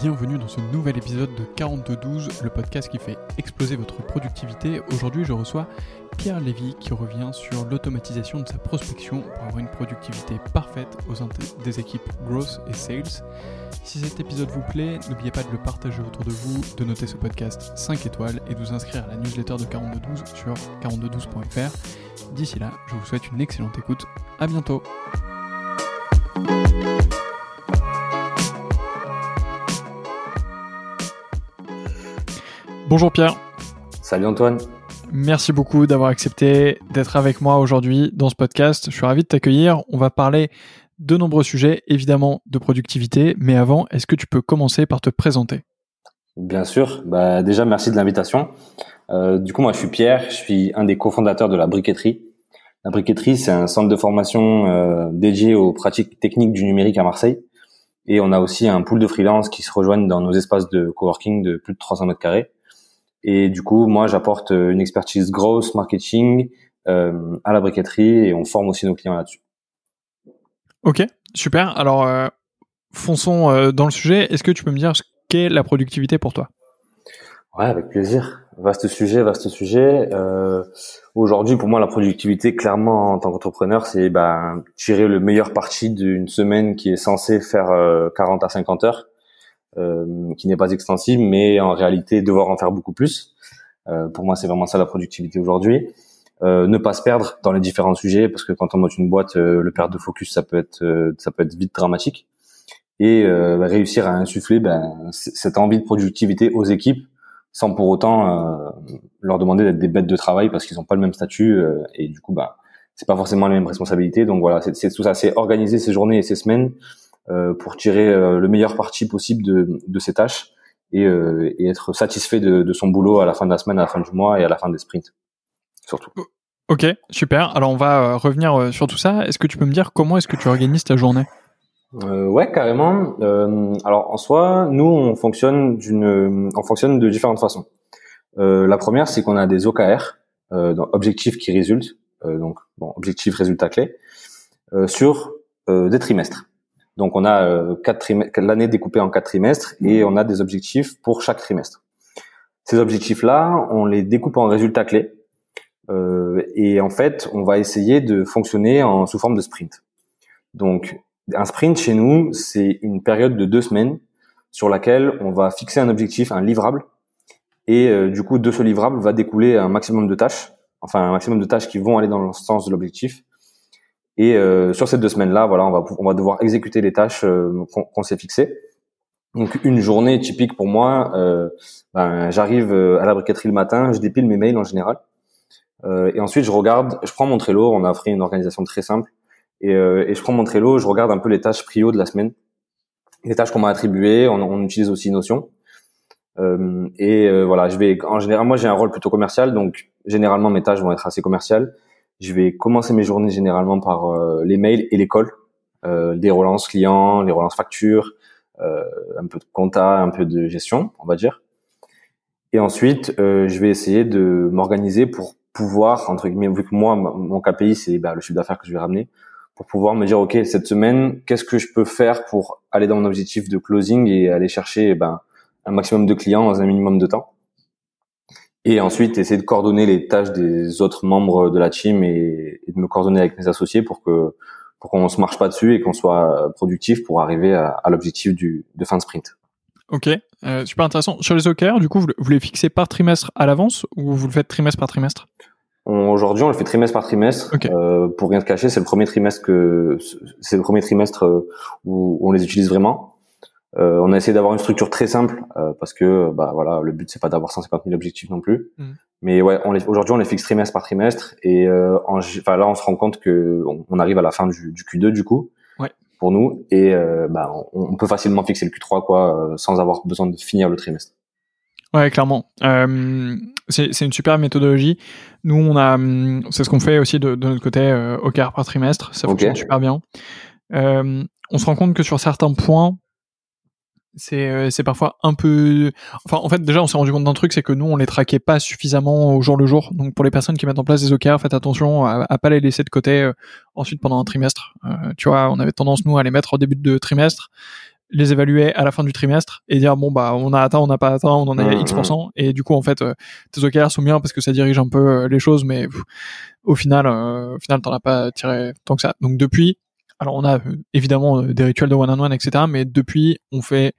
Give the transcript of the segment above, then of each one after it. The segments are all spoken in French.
bienvenue dans ce nouvel épisode de 4212, le podcast qui fait exploser votre productivité. Aujourd'hui, je reçois Pierre Lévy qui revient sur l'automatisation de sa prospection pour avoir une productivité parfaite au sein des équipes Growth et Sales. Si cet épisode vous plaît, n'oubliez pas de le partager autour de vous, de noter ce podcast 5 étoiles et de vous inscrire à la newsletter de 4212 sur 4212.fr. D'ici là, je vous souhaite une excellente écoute. À bientôt. Bonjour Pierre. Salut Antoine. Merci beaucoup d'avoir accepté d'être avec moi aujourd'hui dans ce podcast. Je suis ravi de t'accueillir. On va parler de nombreux sujets, évidemment de productivité, mais avant, est-ce que tu peux commencer par te présenter? Bien sûr. Bah, déjà, merci de l'invitation. Euh, du coup, moi, je suis Pierre. Je suis un des cofondateurs de la briqueterie. La briqueterie, c'est un centre de formation euh, dédié aux pratiques techniques du numérique à Marseille. Et on a aussi un pool de freelance qui se rejoignent dans nos espaces de coworking de plus de 300 mètres carrés. Et du coup, moi, j'apporte euh, une expertise grosse marketing euh, à la briqueterie et on forme aussi nos clients là-dessus. Ok, super. Alors, euh, fonçons euh, dans le sujet. Est-ce que tu peux me dire ce qu'est la productivité pour toi? Ouais, avec plaisir. Vaste sujet, vaste sujet. Euh, Aujourd'hui, pour moi, la productivité, clairement, en tant qu'entrepreneur, c'est ben, tirer le meilleur parti d'une semaine qui est censée faire 40 à 50 heures euh, qui n'est pas extensible, mais en réalité devoir en faire beaucoup plus. Euh, pour moi, c'est vraiment ça la productivité aujourd'hui. Euh, ne pas se perdre dans les différents sujets, parce que quand on monte une boîte, le perte de focus, ça peut être, ça peut être vite dramatique. Et bah, réussir à insuffler ben, cette envie de productivité aux équipes, sans pour autant leur demander d'être des bêtes de travail parce qu'ils n'ont pas le même statut et du coup bah c'est pas forcément la même responsabilité donc voilà c'est tout ça c'est organiser ces journées et ces semaines euh, pour tirer euh, le meilleur parti possible de, de ses tâches et, euh, et être satisfait de, de, son boulot à la fin de la semaine, à la fin du mois et à la fin des sprints, surtout. Ok, super. Alors on va revenir sur tout ça. Est-ce que tu peux me dire comment est-ce que tu organises ta journée? Euh, ouais, carrément. Euh, alors en soi, nous on fonctionne d'une, on fonctionne de différentes façons. Euh, la première, c'est qu'on a des OKR, euh, objectifs qui résultent, donc bon, objectifs résultats clés, sur des trimestres. Donc on a euh, l'année découpée en quatre trimestres et on a des objectifs pour chaque trimestre. Ces objectifs-là, on les découpe en résultats clés euh, et en fait, on va essayer de fonctionner en sous forme de sprint. Donc un sprint chez nous, c'est une période de deux semaines sur laquelle on va fixer un objectif, un livrable, et euh, du coup de ce livrable va découler un maximum de tâches, enfin un maximum de tâches qui vont aller dans le sens de l'objectif, et euh, sur ces deux semaines-là, voilà, on va on va devoir exécuter les tâches euh, qu'on s'est fixées. Donc une journée typique pour moi, euh, ben, j'arrive à la briqueterie le matin, je dépile mes mails en général, et ensuite je regarde, je prends mon Trello, on a fait une organisation très simple, et, et je prends mon Trello, je regarde un peu les tâches prio de la semaine, les tâches qu'on m'a attribuées, on, on, utilise aussi Notion, et voilà, je vais en général, moi j'ai un rôle plutôt commercial, donc généralement mes tâches vont être assez commerciales. Je vais commencer mes journées généralement par euh, les mails et l'école, euh, des relances clients, les relances factures, euh, un peu de compta, un peu de gestion, on va dire. Et ensuite, je vais essayer de m'organiser pour pouvoir, entre guillemets, vu que moi, mon KPI, c'est bah, le chiffre d'affaires que je vais ramener, pour pouvoir me dire, OK, cette semaine, qu'est-ce que je peux faire pour aller dans mon objectif de closing et aller chercher ben, un maximum de clients dans un minimum de temps et ensuite essayer de coordonner les tâches des autres membres de la team et, de me coordonner avec mes associés pour que pour qu'on se marche pas dessus et qu'on soit productif pour arriver à, à l'objectif du de fin de sprint. Ok, euh, super intéressant. Sur les OKR, du coup, vous, les fixez par trimestre à l'avance ou vous le faites trimestre par trimestre? Aujourd'hui, on le fait trimestre par trimestre. Euh, pour rien te cacher, c'est le premier trimestre que c'est le premier trimestre euh, où on les utilise vraiment. Euh, on a essayé d'avoir une structure très simple euh, parce que bah voilà le but c'est pas d'avoir 150 000 objectifs non plus. Mm. mais ouais aujourd'hui on les fixe trimestre par trimestre et euh, enfin là on se rend compte que on, arrive à la fin du, du Q2 du coup ouais. pour nous. Et bah on, peut facilement fixer le Q3 quoi sans avoir besoin de finir le trimestre. Ouais clairement. C'est une super méthodologie. Nous on a c'est ce qu'on fait aussi de, de notre côté au quart par trimestre. Ça fonctionne super bien. On se rend compte que sur certains points c'est euh, c'est parfois un peu enfin en fait déjà on s'est rendu compte d'un truc c'est que nous on les traquait pas suffisamment au jour le jour. Donc pour les personnes qui mettent en place des OKR faites attention à, à pas les laisser de côté euh, ensuite pendant un trimestre. Euh, tu vois on avait tendance nous à les mettre au début de trimestre les évaluer à la fin du trimestre et dire bon bah on a atteint, on n'a pas atteint, on en est Mhm, X et du coup en fait euh, tes OKR sont bien parce que ça dirige un peu euh, les choses, mais pff, au final, euh, au final t'en as pas tiré tant que ça. Donc depuis, alors on a euh, évidemment euh, des rituels de one on one etc, mais depuis on fait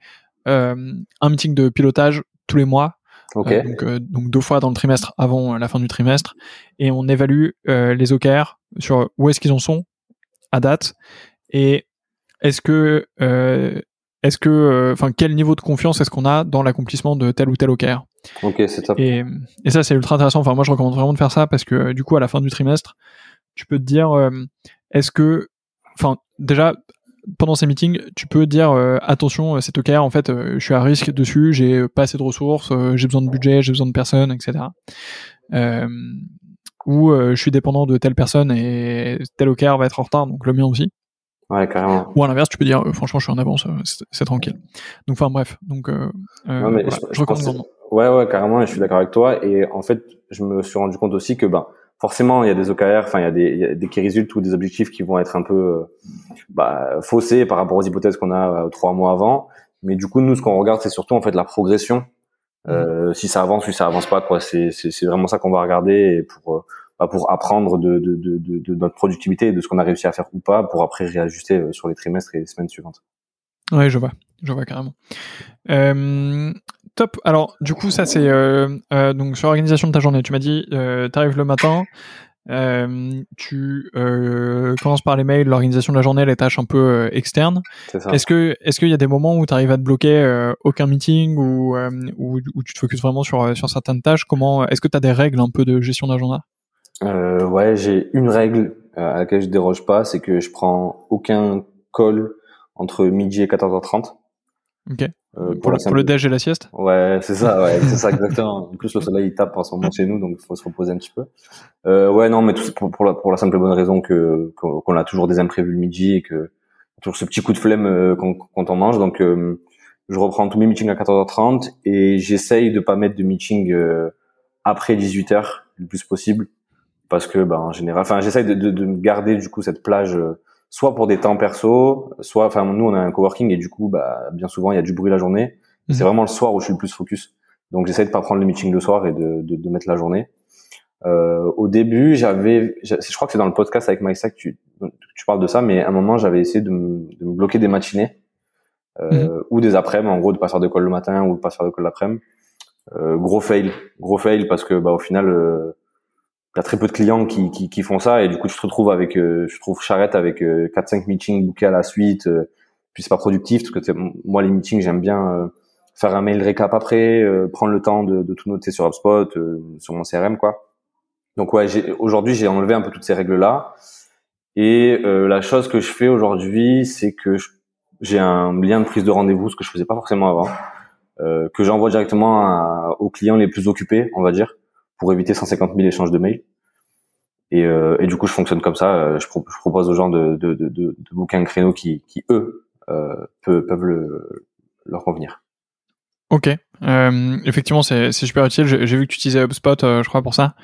euh, un meeting de pilotage tous les mois Ok. euh, donc, euh, donc deux fois dans le trimestre avant la fin du trimestre, et on évalue euh, les OKR sur où est-ce qu'ils en sont à date et est-ce que euh, est-ce que enfin quel niveau de confiance est-ce qu'on a dans l'accomplissement de tel ou tel OKR? Ok, c'est top. et, et ça c'est ultra intéressant. Enfin moi je recommande vraiment de faire ça parce que du coup à la fin du trimestre tu peux te dire euh, est-ce que enfin déjà pendant ces meetings, tu peux dire euh, attention, euh, cet OKR en fait, euh, je suis à risque dessus, j'ai euh, pas assez de ressources, euh, j'ai besoin de budget, j'ai besoin de personnes, etc. Ou je suis dépendant de telle personne et tel OKR va être en retard, donc le mien aussi. Ouais, carrément. Ou à l'inverse, tu peux dire franchement, je suis en avance, c'est tranquille. Donc enfin bref, donc mais voilà, je- je, je recommande. Ouais, ouais, carrément, et je suis d'accord avec toi. Et en fait, je me suis rendu compte aussi que, ben, forcément, il y a des OKR, enfin, il y a des, il y a des qui résultent ou des objectifs qui vont être un peu, euh, bah, faussés par rapport aux hypothèses qu'on a euh, trois mois avant. Mais du coup, nous, ce qu'on regarde, c'est surtout, en fait, la progression. Euh, si ça avance, si ça avance pas, quoi. C'est, c'est, c'est vraiment ça qu'on va regarder et pour, bah, pour apprendre de, de, de, notre productivité et de ce qu'on a réussi à faire ou pas pour après réajuster sur les trimestres et les semaines suivantes. Ouais, je vois, je vois carrément. Euh, top. Alors, du coup, ça c'est euh, euh, donc sur l'organisation de ta journée. Tu m'as dit, euh, t'arrives le matin, euh, tu euh, commences par les mails, l'organisation de la journée, les tâches un peu euh, externes. Est-ce que est-ce qu'il y a des moments où tu arrives à te bloquer euh, aucun meeting ou euh, où, où tu te focuses vraiment sur sur certaines tâches? Comment Est-ce que tu as des règles un peu de gestion d'agenda Euh, ouais, j'ai une règle à laquelle je déroge pas, c'est que je prends aucun call entre midi et 14h30. Ok. Euh, Pour, le, pour le déj et la sieste Ouais, c'est ça, ouais, c'est ça exactement. En plus, le soleil il tape en ce moment chez nous, donc il faut se reposer un petit peu. Euh, ouais, non, mais tout, pour, pour, la, pour la simple et bonne raison que qu'on a toujours des imprévus le midi et que toujours ce petit coup de flemme euh, quand, quand on mange. Donc, euh, je reprends tous mes meetings à 14h30 et j'essaye de pas mettre de meeting euh, après 18h le plus possible parce que, bah, en général, enfin, j'essaye de, de, de garder du coup cette plage. Soit pour des temps perso, soit, enfin, nous on a un coworking et du coup, bah, bien souvent il y a du bruit la journée. Mhm. C'est vraiment le soir où je suis le plus focus. Donc j'essaie de pas prendre le meeting le soir et de, de, de mettre la journée. Euh, au début, j'avais, j'a- je crois que c'est dans le podcast avec Mike Sack, tu, tu parles de ça, mais à un moment j'avais essayé de me, de me bloquer des matinées euh, ou des après-midi, en gros de pas faire de call le matin ou de pas faire de call l'après-midi. Euh, gros fail, gros fail parce que bah au final, euh, t'as très peu de clients qui, qui, qui font ça et du coup tu te retrouves avec, euh, je trouve charrette avec euh, 4-5 meetings bookés à la suite. euh, puis c'est pas productif parce que moi les meetings j'aime bien euh, faire un mail récap après, euh, prendre le temps de, de tout noter sur HubSpot, euh, sur mon CRM quoi. Donc ouais, aujourd'hui j'ai enlevé un peu toutes ces règles là. Et la chose que je fais aujourd'hui, c'est que j'ai un lien de prise de rendez-vous, ce que je faisais pas forcément avant, que j'envoie directement à- aux clients les plus occupés, on va dire, pour éviter 150 000 échanges de mails. Et, euh, et du coup, je fonctionne comme ça. euh, Je, pro- je propose aux gens de, de, de, de, booker un créneau qui, qui eux, euh, peuvent, peuvent le, leur convenir. Ok. Euh, effectivement, c'est super utile. J'ai vu que tu utilisais HubSpot, je crois, pour ça.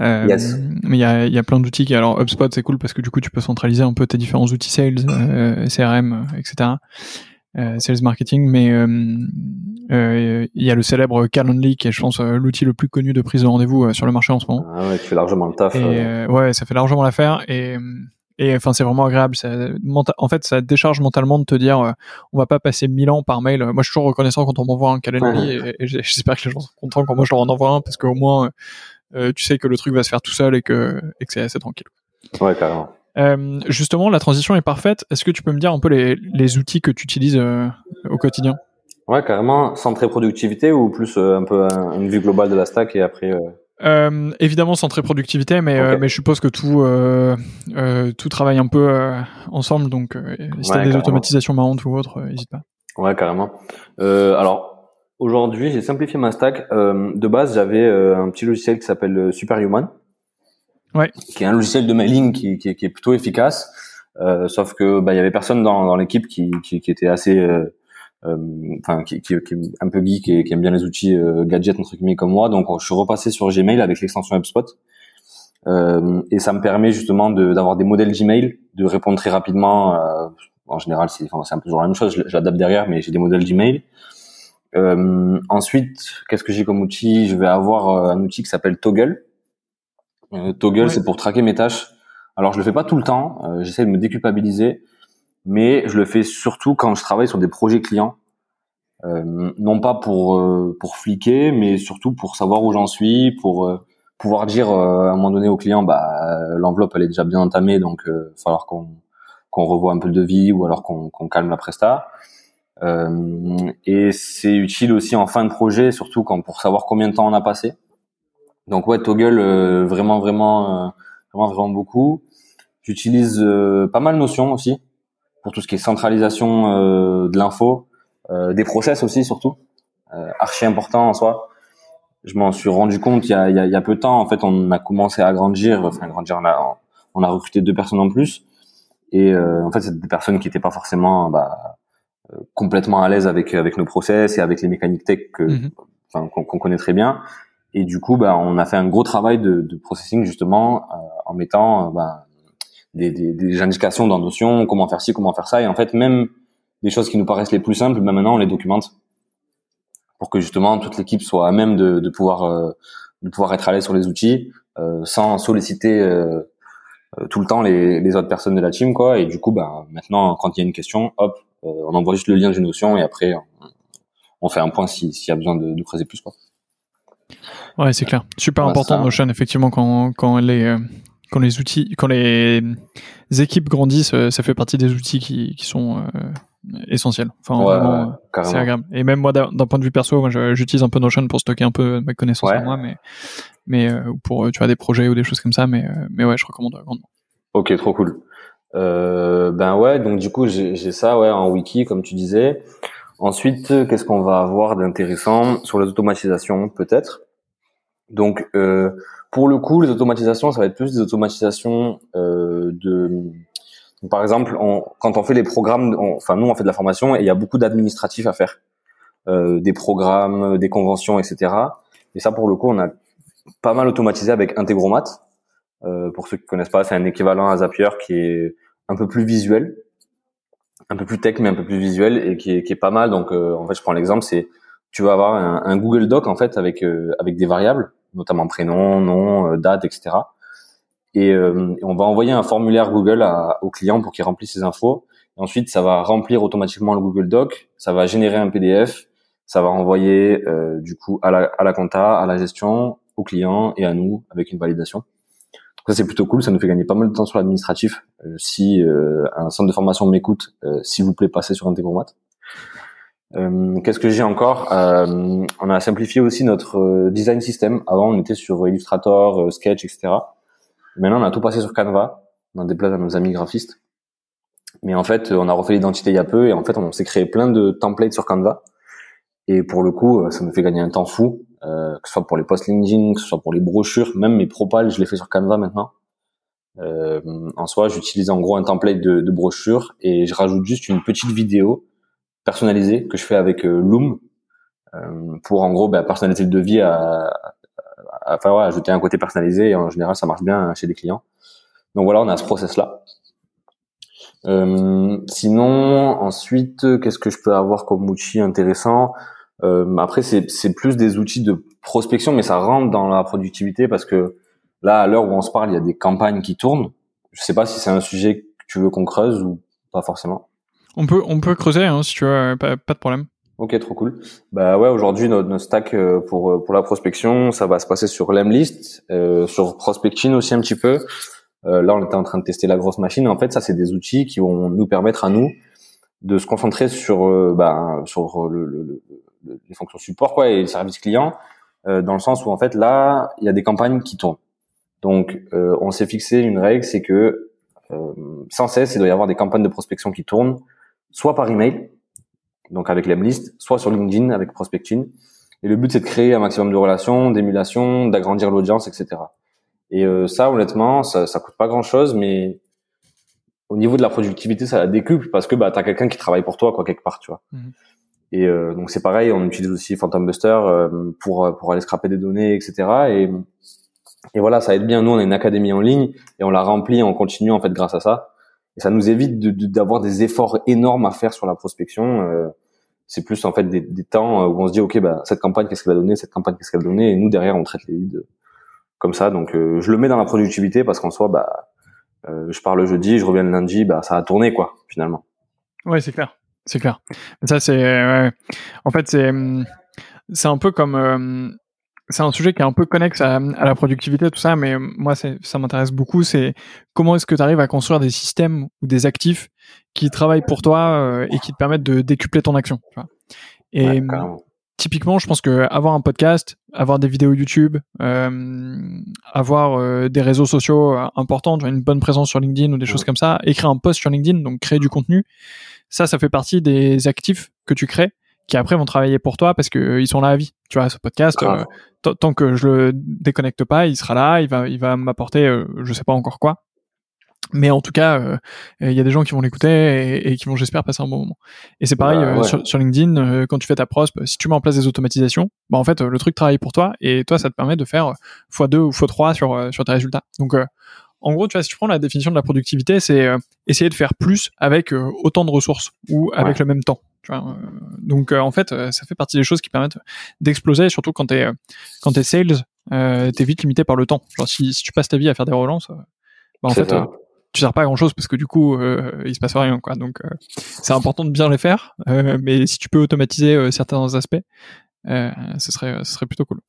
Yes. Mais il y a, y a plein d'outils. qui- Alors, HubSpot, c'est cool parce que du coup, tu peux centraliser un peu tes différents outils sales, CRM, etc. Euh, sales marketing. Mais euh, euh, il y a le célèbre Calendly qui est, je pense, l'outil le plus connu de prise de rendez-vous sur le marché en ce moment. Ah ouais, tu fais largement le taf. Et ouais, ça fait largement l'affaire et et enfin c'est vraiment agréable. Ça, en fait, ça décharge mentalement de te dire, euh, on va pas passer mille ans par mail. Moi, je suis toujours reconnaissant quand on m'envoie un calendrier et, et j'espère que les gens sont contents quand moi je leur en envoie un parce qu'au moins euh, tu sais que le truc va se faire tout seul et que et que c'est assez tranquille. Ouais, carrément. Euh, justement, la transition est parfaite. Est-ce que tu peux me dire un peu les, les outils que tu utilises euh, au quotidien? Ouais, carrément. Centré productivité ou plus euh, un peu un- une vue globale de la stack et après. euh, Euh, évidemment centré productivité, mais, euh, mais je suppose que tout, euh, euh, tout travaille un peu euh, ensemble. Donc, euh, si Ouais, des carrément. automatisations marrantes ou autres, n'hésite pas. Ouais, carrément. Euh, alors, aujourd'hui, j'ai simplifié ma stack. Euh, de base, j'avais euh, un petit logiciel qui s'appelle Superhuman. Ouais. Qui est un logiciel de mailing qui, est plutôt efficace. Euh, sauf que bah il y avait personne dans, l'équipe qui, était assez euh, euh, enfin qui, est un peu geek et qui aime bien les outils euh, gadgets entre guillemets comme moi donc je suis repassé sur Gmail avec l'extension HubSpot et ça me permet justement d'avoir des modèles Gmail de répondre très rapidement en général, c'est un peu toujours la même chose. J'adapte derrière, mais j'ai des modèles. Euh, ensuite, qu'est-ce que j'ai comme outil? Je vais avoir un outil qui s'appelle Toggle. Euh, Toggle, c'est pour traquer mes tâches. Alors, je le fais pas tout le temps. Euh, J'essaie de me déculpabiliser, mais je le fais surtout quand je travaille sur des projets clients. Euh, non pas pour pour fliquer, mais surtout pour savoir où j'en suis, pour pouvoir dire à un moment donné au client, bah l'enveloppe elle est déjà bien entamée, donc il va falloir qu'on qu'on revoie un peu le devis ou alors qu'on qu'on calme la presta. Euh, et c'est utile aussi en fin de projet, surtout quand pour savoir combien de temps on a passé. Donc ouais, Toggle euh, vraiment vraiment euh, vraiment vraiment beaucoup. J'utilise pas mal Notion aussi pour tout ce qui est centralisation de l'info, des process aussi surtout, archi important en soi. Je m'en suis rendu compte il y, a, il, y a, il y a peu de temps. En fait, on a commencé à grandir, enfin grandir, on a, on a recruté deux personnes en plus. Et en fait, c'est des personnes qui n'étaient pas forcément bah, complètement à l'aise avec avec nos process et avec les mécaniques tech que enfin, qu'on connaît très bien et du coup bah on a fait un gros travail de, de processing justement euh, en mettant euh, bah, des, des, des, indications dans Notion comment faire ci comment faire ça et en fait même des choses qui nous paraissent les plus simples bah, maintenant on les documente pour que justement toute l'équipe soit à même de, de pouvoir euh, de pouvoir être à l'aise sur les outils sans solliciter tout le temps les, les autres personnes de la team quoi et du coup bah maintenant quand il y a une question hop euh, on envoie juste le lien d'une notion et après on, fait un point s'il y a besoin de, creuser plus quoi. Ouais, c'est clair. Super important Notion effectivement quand quand les euh, quand les outils quand les équipes grandissent, euh, ça fait partie des outils qui, qui sont essentiels. Enfin vraiment, c'est agréable. Et même moi d'un point de vue perso, moi j'utilise un peu Notion pour stocker un peu ma connaissance en moi, mais mais pour tu vois des projets ou des choses comme ça, mais mais ouais, je recommande grandement. Ok, trop cool. Euh, ben ouais, donc du coup j'ai ça ouais en wiki comme tu disais. Ensuite, qu'est-ce qu'on va avoir d'intéressant sur les automatisations peut-être? Donc euh, pour le coup, les automatisations, ça va être plus des automatisations euh, de par exemple, on, quand on fait les programmes, enfin nous on fait de la formation et il y a beaucoup d'administratifs à faire, euh, des programmes, des conventions, etc. Et ça pour le coup, on a pas mal automatisé avec Integromat. Euh, pour ceux qui connaissent pas, c'est un équivalent à Zapier qui est un peu plus visuel, un peu plus tech mais un peu plus visuel et qui est, qui est pas mal. Donc euh, en fait, je prends l'exemple, c'est tu vas avoir un, un, Google Doc en fait avec euh, avec des variables, notamment prénom, nom, date, etc. Et, on va envoyer un formulaire Google à, au client pour qu'il remplisse ses infos. Et ensuite, ça va remplir automatiquement le Google Doc, ça va générer un PDF, ça va envoyer du coup à la, à la compta, à la gestion, au client et à nous avec une validation. Ça c'est plutôt cool, ça nous fait gagner pas mal de temps sur l'administratif. Euh, si euh, un centre de formation m'écoute, euh, s'il vous plaît, passez sur Integromat. Qu'est-ce que j'ai encore? On a simplifié aussi notre design system. Avant, on était sur Illustrator, Sketch, etc. Maintenant, on a tout passé sur Canva. On déplace à nos amis graphistes. Mais en fait, on a refait l'identité il y a peu et en fait, on s'est créé plein de templates sur Canva. Et pour le coup, ça nous fait gagner un temps fou. Euh, que ce soit pour les posts LinkedIn, que ce soit pour les brochures, même mes propals, je les fais sur Canva maintenant. Euh, en soi, j'utilise en gros un template de, de, brochure et je rajoute juste une petite vidéo personnalisée que je fais avec euh, Loom euh, pour en gros bah, personnaliser le devis à, à, enfin ouais, ajouter un côté personnalisé et en général ça marche bien chez des clients. Donc voilà, on a ce process là. Euh, sinon, ensuite, qu'est-ce que je peux avoir comme outil intéressant? Après, c'est plus des outils de prospection, mais ça rentre dans la productivité parce que là, à l'heure où on se parle, il y a des campagnes qui tournent. Je sais pas si c'est un sujet que tu veux qu'on creuse ou pas forcément. On peut, on peut creuser hein, si tu veux, pas, pas, de problème. Ok, trop cool. Bah ouais, aujourd'hui notre, notre, stack euh, pour euh, pour la prospection, ça va se passer sur Lemlist, euh, sur Prospecting aussi un petit peu. Euh, là, on était en train de tester la grosse machine. En fait, ça c'est des outils qui vont nous permettre à nous de se concentrer sur bah, sur le, le, les fonctions support quoi et service client euh, dans le sens où en fait là il y a des campagnes qui tournent. Donc euh, on s'est fixé une règle, c'est que euh, sans cesse il doit y avoir des campagnes de prospection qui tournent, soit par email, donc avec l'emlist, soit sur LinkedIn avec prospecting. Et le but c'est de créer un maximum de relations, d'émulation, d'agrandir l'audience, etc. Et ça honnêtement ça, ça coûte pas grand chose, mais au niveau de la productivité, ça la décuple parce que bah t'as quelqu'un qui travaille pour toi quoi quelque part, tu vois. Mmh. Et euh, donc c'est pareil, on utilise aussi Phantom Buster euh, pour euh, pour aller scraper des données, etc. Et et voilà, ça aide bien. Nous, on est une académie en ligne et on la remplit en continu en fait grâce à ça. et ça nous évite d'avoir des efforts énormes à faire sur la prospection. Euh, c'est plus en fait des, des, temps où on se dit ok bah cette campagne qu'est-ce qu'elle a donné, cette campagne qu'est-ce qu'elle a donné, et nous derrière on traite les leads comme ça. Donc je le mets dans la productivité parce qu'en soi bah je pars le jeudi, je reviens le lundi, bah ça a tourné quoi finalement. Ouais c'est clair, c'est clair. Ça c'est ouais. en fait c'est hum, c'est un peu comme c'est un sujet qui est un peu connexe à, la productivité, tout ça, mais moi, ça m'intéresse beaucoup. C'est comment est-ce que tu arrives à construire des systèmes ou des actifs qui travaillent pour toi euh, et qui te permettent de décupler ton action. Tu vois. Et typiquement, je pense que avoir un podcast, avoir des vidéos YouTube, euh, avoir euh, des réseaux sociaux importants, une bonne présence sur LinkedIn ou des choses comme ça, écrire un post sur LinkedIn, donc créer du contenu, ça, ça fait partie des actifs que tu crées qui après vont travailler pour toi parce que euh, ils sont là à vie. Tu vois, ce podcast, euh, tant que je le déconnecte pas, il sera là, il va, il va m'apporter, euh, je sais pas encore quoi. Mais en tout cas, il y a des gens qui vont l'écouter et, qui vont, j'espère, passer un bon moment. Et c'est pareil bah, sur, LinkedIn, quand tu fais ta prospe, si tu mets en place des automatisations, bah en fait, le truc travaille pour toi et toi, ça te permet de faire x2 ou x3 sur, sur tes résultats. Donc, en gros, tu vois, si tu prends la définition de la productivité, c'est essayer de faire plus avec autant de ressources ou avec le même temps. Euh, donc euh, en fait, euh, ça fait partie des choses qui permettent d'exploser, surtout quand t'es quand t'es sales, euh, t'es vite limité par le temps. Genre si, si tu passes ta vie à faire des relances, bah, en fait, tu sers pas à grand chose parce que du coup, il se passe rien quoi. Donc c'est important de bien les faire, mais si tu peux automatiser certains aspects, ce serait ce serait plutôt cool.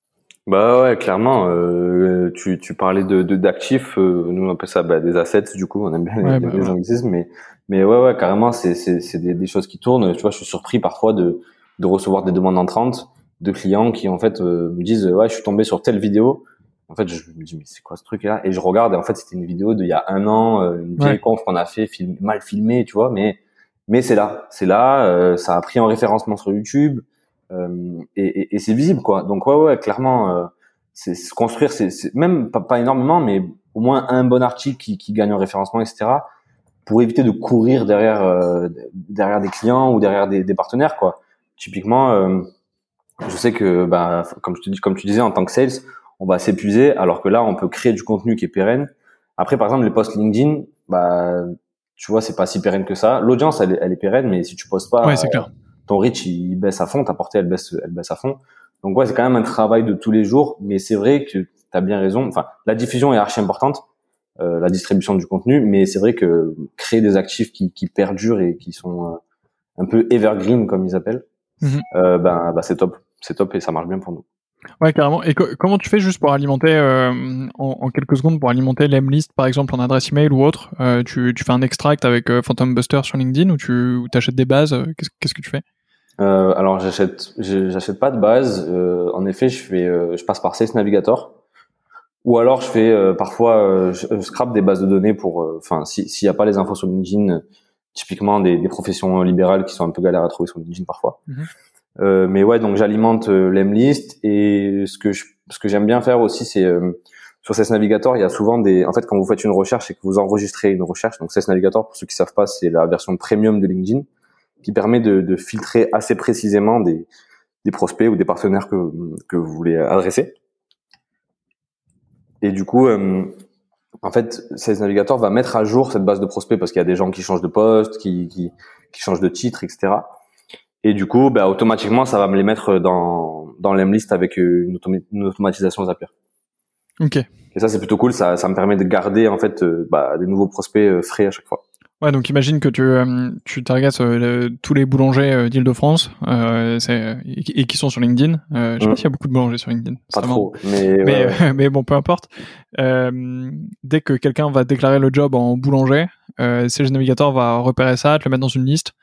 Bah ouais, clairement. Euh, tu, tu parlais de d'actifs. nous on appelle ça bah, des assets. Du coup, on aime bien les, bah, anglicismes, mais mais ouais, ouais, carrément, c'est c'est des, des, choses qui tournent. Tu vois, je suis surpris parfois de de recevoir des demandes entrantes de clients qui en fait euh, me disent ouais, je suis tombé sur telle vidéo. En fait, je me dis mais c'est quoi ce truc là Et je regarde et en fait c'était une vidéo d'il y a un an, euh, une vieille conf qu'on a fait film, mal filmée, tu vois. Mais mais c'est là, c'est là. Euh, ça a pris en référencement sur YouTube et, et, et c'est visible quoi. Donc ouais, ouais, clairement, c'est construire, c'est même pas, pas énormément, mais au moins un bon article qui, qui gagne en référencement, etc pour éviter de courir derrière euh, derrière des clients ou derrière des, des partenaires quoi. Typiquement, euh, je sais que bah, comme je te dis, comme tu disais en tant que sales, on va s'épuiser alors que là on peut créer du contenu qui est pérenne. Après par exemple les posts LinkedIn, bah tu vois c'est pas si pérenne que ça. L'audience elle, elle, est pérenne mais si tu postes pas, ouais, clair. Ton reach il baisse à fond, ta portée elle baisse elle baisse à fond. Donc ouais c'est quand même un travail de tous les jours, mais c'est vrai que tu as bien raison. Enfin la diffusion est archi importante euh, la distribution du contenu, mais c'est vrai que créer des actifs qui, qui perdurent et qui sont euh, un peu evergreen comme ils appellent, mhm. euh, ben, bah, c'est top, c'est top et ça marche bien pour nous. Ouais, carrément. Et comment tu fais juste pour alimenter, euh, en, en, quelques secondes, pour alimenter l'emlist, par exemple, en adresse email ou autre tu, tu, fais un extract avec Phantom Buster sur LinkedIn ou tu achètes des bases Qu'est-ce que tu fais? Alors, j'achète, j'achète pas de base. en effet, je fais, je passe par Sales Navigator. Ou alors je fais euh, parfois euh, je, scrape des bases de données pour euh, enfin s'il n'y a pas les infos sur LinkedIn typiquement des, des, professions libérales qui sont un peu galères à trouver sur LinkedIn parfois. Mhm. Euh, mais ouais, donc j'alimente l'emlist et ce que je, ce que j'aime bien faire aussi, c'est sur CES Navigator, il y a souvent des, en fait, quand vous faites une recherche et que vous enregistrez une recherche, donc CES Navigator, pour ceux qui savent pas, c'est la version premium de LinkedIn qui permet de, de filtrer assez précisément des, des prospects ou des partenaires que, que vous voulez adresser. Et du coup, euh, en fait, Sales Navigator va mettre à jour cette base de prospects parce qu'il y a des gens qui changent de poste, qui, qui, qui changent de titre, etc. Et du coup, bah, automatiquement, ça va me les mettre dans, dans l'emlist avec une, une automatisation Zapier. Ok. Et ça, c'est plutôt cool. Ça, ça me permet de garder en fait euh, bah, des nouveaux prospects euh, frais à chaque fois. Ouais, donc imagine que tu euh, tu targetes euh, tous les boulangers euh, d'Île-de-France euh, et, et, qui sont sur LinkedIn. Euh, je sais pas s'il y a beaucoup de boulangers sur LinkedIn. Pas trop, mais mais, mais, bon, peu importe. dès que quelqu'un va déclarer le job en boulanger, euh, le Navigator va repérer ça, te le mettre dans une liste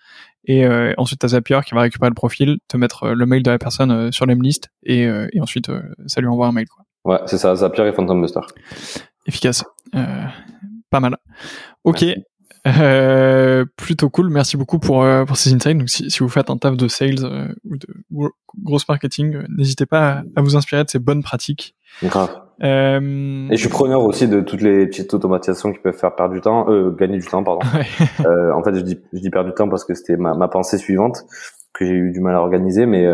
et ensuite t'as Zapier qui va récupérer le profil, te mettre le mail de la personne sur l'emlist et, et ensuite ça lui envoie un mail quoi. Ouais, c'est ça, Zapier et Phantom Buster. Efficace. pas mal. Ok. Euh, plutôt cool. Merci beaucoup pour, euh, pour ces insights. Donc, si, si, vous faites un taf de sales euh, ou de grosse marketing, n'hésitez pas à, vous inspirer de ces bonnes pratiques. Grave. Et je suis preneur aussi de toutes les petites automatisations qui peuvent faire perdre du temps, gagner du temps, pardon. en fait, je dis, je dis perdre du temps parce que c'était ma, ma pensée suivante que j'ai eu du mal à organiser, mais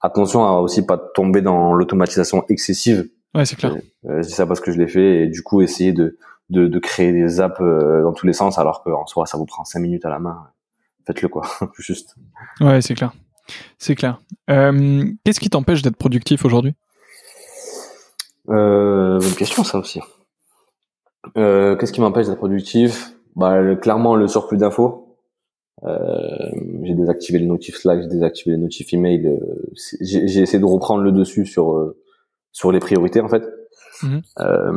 attention à aussi pas tomber dans l'automatisation excessive. Ouais, c'est clair. je dis ça parce que je l'ai fait et du coup essayer de de, de créer des apps dans tous les sens, alors qu'en soi, ça vous prend cinq minutes à la main. Faites-le quoi, juste. Ouais, c'est clair. C'est clair. Qu'est-ce qui t'empêche d'être productif aujourd'hui? Euh, Bonne question, ça aussi. Euh, Qu'est-ce qui m'empêche d'être productif? Bah, Clairement, le surplus d'infos. Euh, j'ai désactivé les notifs Slack, j'ai désactivé les notifs email. Euh, j'ai essayé de reprendre le dessus sur euh, sur les priorités en fait. Mhm. Euh,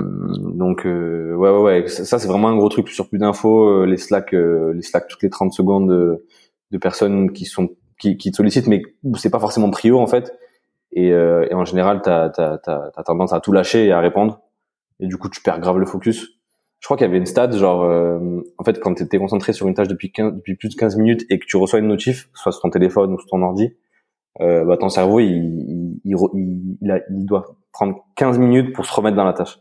donc ouais ouais ouais, ça c'est vraiment un gros truc. Sur plus d'infos, les Slack, les Slack toutes les 30 secondes de, personnes qui sont qui, qui te sollicitent, mais c'est pas forcément prio en fait. Et, et en général, t'as as, tendance à tout lâcher et à répondre. Et du coup, tu perds grave le focus je crois qu'il y avait une stat genre euh, en fait quand étais concentré sur une tâche depuis 15, depuis plus de 15 minutes et que tu reçois une notif soit sur ton téléphone ou sur ton ordi euh, bah, ton cerveau il il, il, il, il, doit prendre 15 minutes pour se remettre dans la tâche.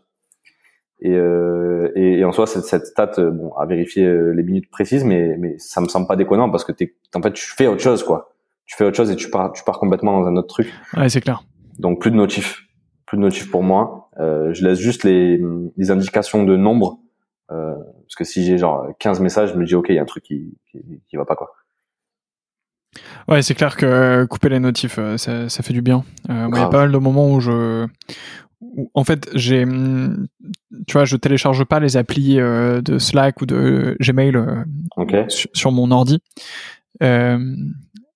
Et, euh, et, et, en soi cette, cette stat euh, bon à vérifier euh, les minutes précises mais mais ça me semble pas déconnant parce que t'es en fait tu fais autre chose quoi. Tu fais autre chose et tu pars tu pars complètement dans un autre truc. Ouais c'est clair. Donc plus de notifs. Plus de notifs pour moi. Euh, je laisse juste les, les indications de nombre euh, parce que si j'ai genre 15 messages, je me dis ok, il y a un truc qui, qui, qui va pas quoi. Ouais, c'est clair que couper les notifs, euh, ça, ça fait du bien. Euh, il y a pas mal de moments où je, en fait, j'ai, tu vois, je télécharge pas les applis euh, de Slack ou de Gmail okay. sur, mon ordi.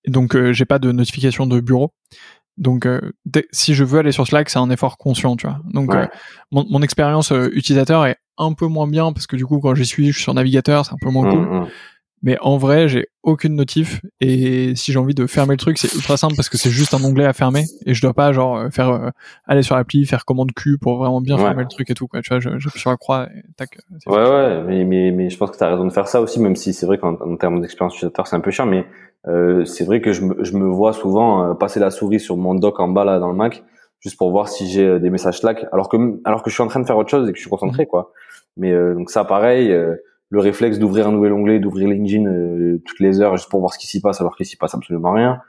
donc, j'ai pas de notification de bureau. Donc, si je veux aller sur Slack, c'est un effort conscient, tu vois. Donc, mon, mon expérience utilisateur est un peu moins bien parce que du coup quand j'y suis je suis sur navigateur c'est un peu moins mmh, cool mmh. Mais en vrai j'ai aucune notif. Et si j'ai envie de fermer le truc c'est ultra simple parce que c'est juste un onglet à fermer. Et je dois pas genre euh, faire euh, aller sur l'appli faire commande Q pour vraiment bien fermer le truc et tout quoi. Tu vois j'appuie sur la croix et tac ouais ouais mais, mais mais je pense que tu as raison de faire ça aussi même si c'est vrai qu'en termes d'expérience utilisateur c'est un peu chiant mais euh, c'est vrai que je me, je me vois souvent euh, passer la souris sur mon dock en bas là dans le Mac juste pour voir si j'ai des messages Slack. Alors que alors que je suis en train de faire autre chose et que je suis concentré mmh. quoi. Mais euh, donc ça, pareil, euh, le réflexe d'ouvrir un nouvel onglet, d'ouvrir LinkedIn euh, toutes les heures juste pour voir ce qui s'y passe, alors qu'il s'y passe absolument rien.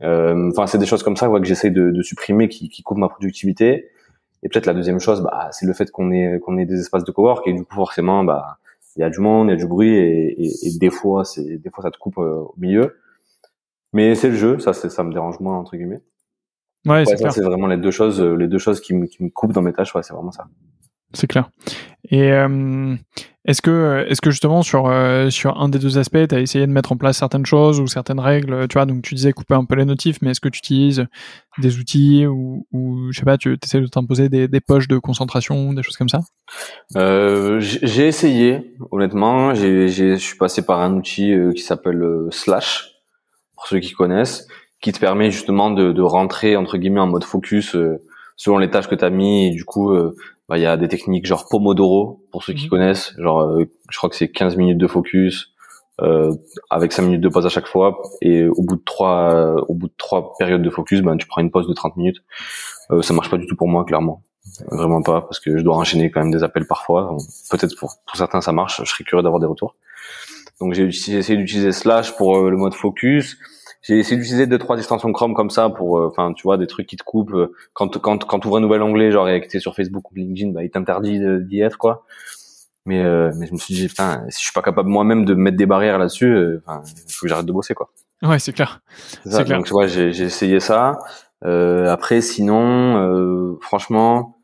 Enfin, c'est des choses comme ça que j'essaie de, de, supprimer, qui, qui coupent ma productivité. Et peut-être la deuxième chose, bah, c'est le fait qu'on ait qu'on ait des espaces de cowork et du coup forcément, bah, il y a du monde, il y a du bruit et, et, et des fois, c'est des fois ça te coupe au milieu. Mais c'est le jeu, ça, ça me dérange moins entre guillemets. Ouais, ouais c'est vraiment les deux choses, les deux choses qui me, qui me coupent dans mes tâches. Ouais, c'est vraiment ça c'est clair. Et euh, est-ce que, est-ce que justement sur euh, sur un des deux aspects, tu as essayé de mettre en place certaines choses ou certaines règles Tu vois, donc tu disais couper un peu les notifs, mais est-ce que tu utilises des outils ou, ou je sais pas, tu essaies de t'imposer des, des poches de concentration, des choses comme ça? Euh, J'ai essayé, honnêtement. J'ai, je suis passé par un outil euh, qui s'appelle Slash, pour ceux qui connaissent, qui te permet justement de, de rentrer entre guillemets en mode focus selon les tâches que tu as mis. Et du coup bah, il y a des techniques genre Pomodoro pour ceux qui mhm. connaissent, genre euh, je crois que c'est 15 minutes de focus euh, avec 5 minutes de pause à chaque fois et au bout de trois euh, au bout de trois périodes de focus, ben tu prends une pause de 30 minutes. Euh, ça marche pas du tout pour moi clairement. Vraiment pas parce que je dois enchaîner quand même des appels parfois. Peut-être pour pour certains ça marche, je serais curieux d'avoir des retours. Donc j'ai essayé d'utiliser Slash pour le mode focus j'ai essayé d'utiliser deux trois extensions Chrome comme ça pour euh, enfin tu vois des trucs qui te coupent euh, quand quand quand tu ouvres un nouvel onglet genre et que t'es sur Facebook ou LinkedIn bah il t'interdit d'y être quoi. Mais euh, mais je me suis dit putain si je suis pas capable moi-même de mettre des barrières là-dessus enfin il faut que j'arrête de bosser quoi. Ouais c'est clair. C'est clair. Donc ouais j'ai j'ai essayé ça. Après sinon franchement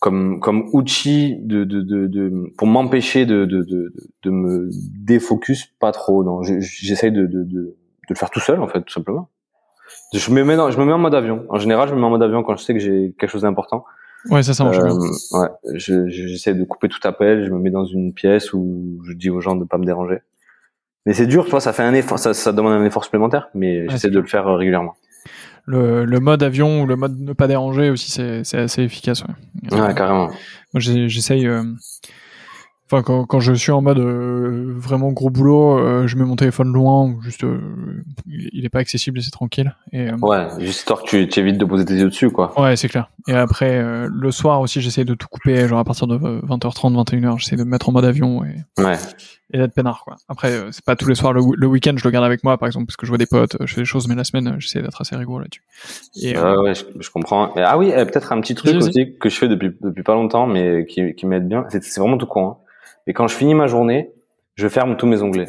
comme comme outil de de de, de pour m'empêcher de, de de de me défocus pas trop non. J'essaye de, de, de de le faire tout seul en fait tout simplement. Je me mets je me mets en mode avion. En général je me mets en mode avion quand je sais que j'ai quelque chose d'important. Ouais ça ça marche euh, ouais j'essaie de couper tout appel je me mets dans une pièce où je dis aux gens de pas me déranger. Mais c'est dur toi ça fait un effort ça, ça demande un effort supplémentaire mais j'essaie de le faire euh, régulièrement. Le, le, mode avion ou le mode ne pas déranger aussi c'est assez efficace ouais, ouais carrément. Moi j'essaye euh, Enfin, quand, quand, je suis en mode euh, vraiment gros boulot, euh, je mets mon téléphone loin, juste euh, il est pas accessible et c'est tranquille. Et, ouais, juste histoire que tu, tu, évites de poser tes yeux dessus, quoi. Ouais, c'est clair. Et après, le soir aussi, j'essaie de tout couper, genre à partir de 20h30, 21h, j'essaie de me mettre en mode avion et, ouais. et d'être peinard, quoi. Après, c'est pas tous les soirs, le, le week-end, je le garde avec moi, par exemple, parce que je vois des potes, je fais des choses, mais la semaine, j'essaie d'être assez rigoureux là-dessus. Ouais, je, je, comprends. ah oui, peut-être un petit truc aussi que je fais depuis, depuis pas longtemps, mais qui, qui m'aide bien. C'est vraiment tout con. Hein Et quand je finis ma journée, je ferme tous mes onglets.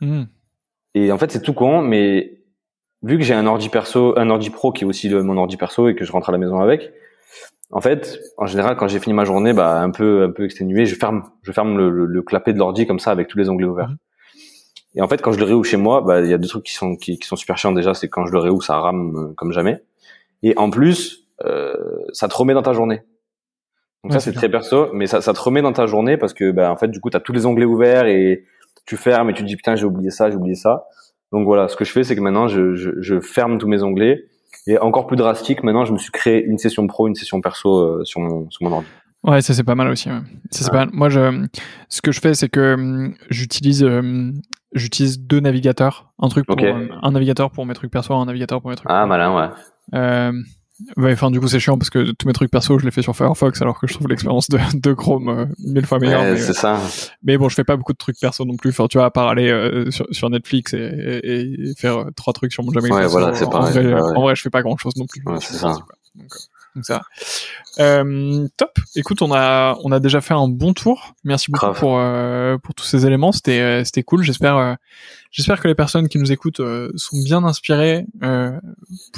Hmm. Et en fait, c'est tout con, mais vu que j'ai un ordi perso, un ordi pro qui est aussi le, mon ordi perso et que je rentre à la maison avec, en fait, en général, quand j'ai fini ma journée, bah, un peu, un peu exténué, je ferme, je ferme le, le, le clapet de l'ordi comme ça avec tous les onglets ouverts. Mhm. Et en fait, quand je le réouvre chez moi, bah, il y a deux trucs qui sont, qui, qui sont super chiants déjà, c'est quand je le réouvre, ça rame euh, comme jamais. Et en plus, euh, ça te remet dans ta journée. Donc Ouais, ça, c'est très perso, mais ça, ça te remet dans ta journée parce que, bah, en fait, du coup, t'as tous les onglets ouverts et tu fermes et tu te dis, putain, j'ai oublié ça, j'ai oublié ça. Donc voilà, ce que je fais, c'est que maintenant, je, je, je ferme tous mes onglets. Et encore plus drastique, maintenant, je me suis créé une session pro, une session perso euh, sur mon, sur mon ordi. Ouais, ça c'est pas mal aussi. ouais. Ça, c'est pas mal. Moi, je, ce que je fais, c'est que hum, j'utilise, hum, j'utilise deux navigateurs. Un truc pour euh, un navigateur pour mes trucs perso, un navigateur pour mes trucs. Ah, malin, ouais. Euh, ouais, enfin, du coup, c'est chiant parce que tous mes trucs perso, je les fais sur Firefox, alors que je trouve l'expérience de, de Chrome euh, mille fois meilleure. Ouais, mais, c'est ça. mais bon, je fais pas beaucoup de trucs perso non plus. Enfin, tu vois, à part aller euh, sur, sur Netflix et, et- et faire euh, trois trucs sur mon Gmail. Ouais, voilà, c'est en pareil, vrai, en vrai, je fais pas grand chose non plus. Ouais, c'est ça. Donc, euh, donc ça. Euh, top. Écoute, on a on a déjà fait un bon tour. Merci beaucoup Grave. pour euh, pour tous ces éléments. C'était euh, c'était cool. J'espère euh, j'espère que les personnes qui nous écoutent euh, sont bien inspirées euh,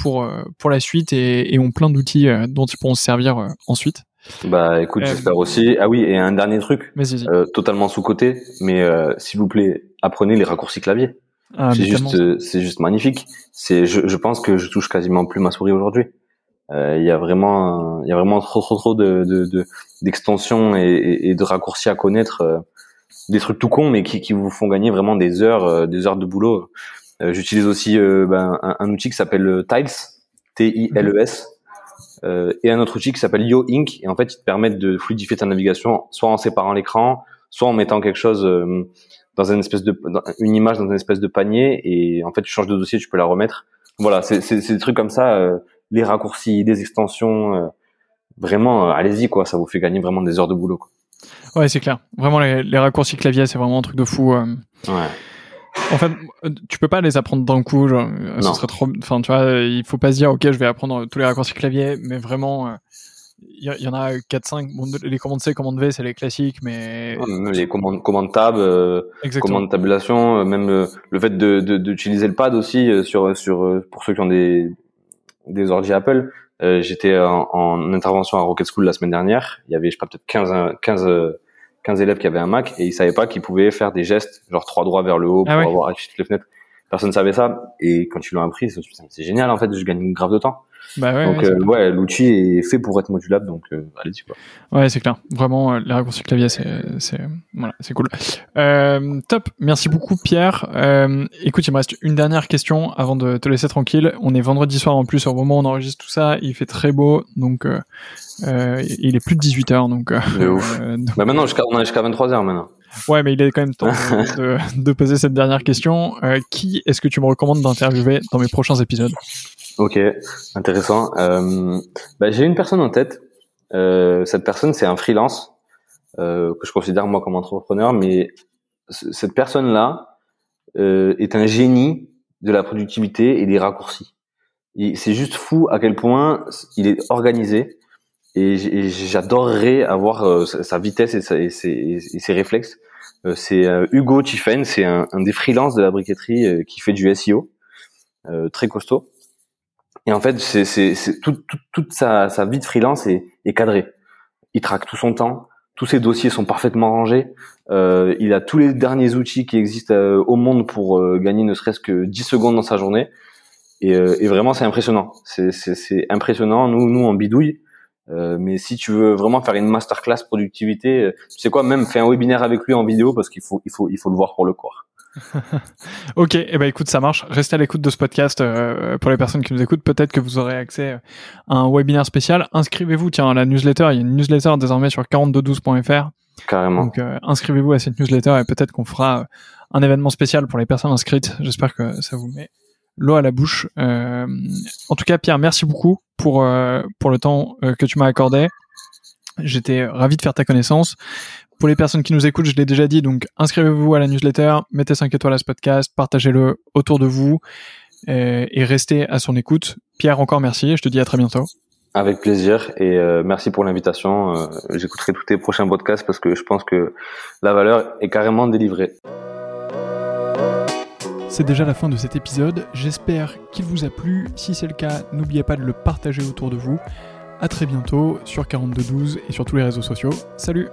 pour euh, pour la suite et, et ont plein d'outils dont ils pourront se servir euh, ensuite. Bah, écoute, j'espère aussi. Ah oui, et un dernier truc, Mais vas-y. euh, totalement sous-côté, mais euh, s'il vous plaît, apprenez les raccourcis clavier. Ah, c'est mais juste, c'est juste magnifique. C'est, je, je pense que je touche quasiment plus ma souris aujourd'hui. Euh, Il y a vraiment, il y a vraiment trop, trop, trop de, de, de- d'extensions et, et, de raccourcis à connaître. euh, des trucs tout cons, mais qui, qui vous font gagner vraiment des heures, euh, des heures de boulot. J'utilise aussi ben, un, outil qui s'appelle Tiles, T-I-L-E-S, euh, et un autre outil qui s'appelle Yo Ink. Et en fait, ils te permettent de fluidifier ta navigation, soit en séparant l'écran, soit en mettant quelque chose euh, dans une espèce de, une image dans une espèce de panier. Et en fait, tu changes de dossier, tu peux la remettre. Voilà, c'est des trucs comme ça, euh, les raccourcis, des extensions. euh, vraiment, euh, allez-y quoi, ça vous fait gagner vraiment des heures de boulot. Quoi. Ouais, c'est clair. Vraiment, les, les raccourcis clavier, c'est vraiment un truc de fou. euh. Ouais. En fait, tu peux pas les apprendre d'un coup. Genre, ce serait trop. Enfin, tu vois, il faut pas se dire, ok, je vais apprendre tous les raccourcis clavier, mais vraiment, euh, il y, y en a 4-5. Bon, les commandes C, commandes V, c'est les classiques, mais Même les commandes, commandes tab, euh, commandes de tabulation, même le fait de, de, d'utiliser le pad aussi sur sur pour ceux qui ont des des ordi Apple. Euh, J'étais en, en intervention à Rocket School la semaine dernière. Il y avait je sais pas peut-être 15 euh, 15 euh, 15 élèves qui avaient un Mac et ils savaient pas qu'ils pouvaient faire des gestes genre trois doigts vers le haut pour Ah ouais. avoir affiché toutes les fenêtres. Personne savait ça et quand ils l'ont appris, c'est génial en fait, je gagne grave de temps. Bah ouais, donc ouais, euh, ouais, l'outil est fait pour être modulable donc euh, allez-y quoi. Ouais, c'est clair. Vraiment, euh, les raccourcis clavier, c'est, c'est, voilà, c'est cool. Top. Merci beaucoup, Pierre. Écoute, il me reste une dernière question avant de te laisser tranquille. On est vendredi soir en plus, au moment où on enregistre tout ça. Il fait très beau, donc il est plus de 18 heures, donc. De ouf. donc- Bah maintenant on est jusqu'à 23 h maintenant. ouais, mais il est quand même temps de, de, de poser cette dernière question. Euh, qui est-ce que tu me recommandes d'interviewer dans mes prochains épisodes? Ok, intéressant. Euh, bah, j'ai une personne en tête. Euh, cette personne, c'est un freelance euh, que je considère moi comme entrepreneur, mais cette personne-là euh, est un génie de la productivité et des raccourcis. C'est juste fou à quel point il est organisé et j'adorerais avoir euh, sa vitesse et, ses, réflexes. Euh, c'est Hugo Tiffen, c'est un, un des freelances de la briqueterie qui fait du SEO, très costaud. Et en fait, c'est, c'est, c'est tout- tout- toute sa, sa vie de freelance est, est cadrée. Il traque tout son temps, tous ses dossiers sont parfaitement rangés. Euh, il a tous les derniers outils qui existent euh, au monde pour euh, gagner ne serait-ce que 10 secondes dans sa journée. Et, euh, et vraiment, c'est impressionnant. C'est, c'est, c'est impressionnant. Nous, nous, on bidouille. Euh, mais si tu veux vraiment faire une masterclass productivité, euh, tu sais quoi, même fais un webinaire avec lui en vidéo parce qu'il faut, il faut, il faut le voir pour le croire. Ok, eh ben écoute, ça marche. Restez à l'écoute de ce podcast euh, pour les personnes qui nous écoutent. Peut-être que vous aurez accès à un webinaire spécial. Inscrivez-vous, tiens, à la newsletter. Il y a une newsletter désormais sur 4212.fr. Carrément. Donc euh, inscrivez-vous à cette newsletter et peut-être qu'on fera euh, un événement spécial pour les personnes inscrites. J'espère que ça vous met l'eau à la bouche. Euh, en tout cas, Pierre, merci beaucoup pour euh, pour le temps euh, que tu m'as accordé. J'étais ravi de faire ta connaissance. Pour les personnes qui nous écoutent, je l'ai déjà dit, donc inscrivez-vous à la newsletter, mettez 5 étoiles à ce podcast, partagez-le autour de vous euh, et restez à son écoute. Pierre, encore merci et je te dis à très bientôt. Avec plaisir et euh, merci pour l'invitation. Euh, j'écouterai tous tes prochains podcasts parce que je pense que la valeur est carrément délivrée. C'est déjà la fin de cet épisode. J'espère qu'il vous a plu. Si c'est le cas, n'oubliez pas de le partager autour de vous. A très bientôt sur 4212 et sur tous les réseaux sociaux. Salut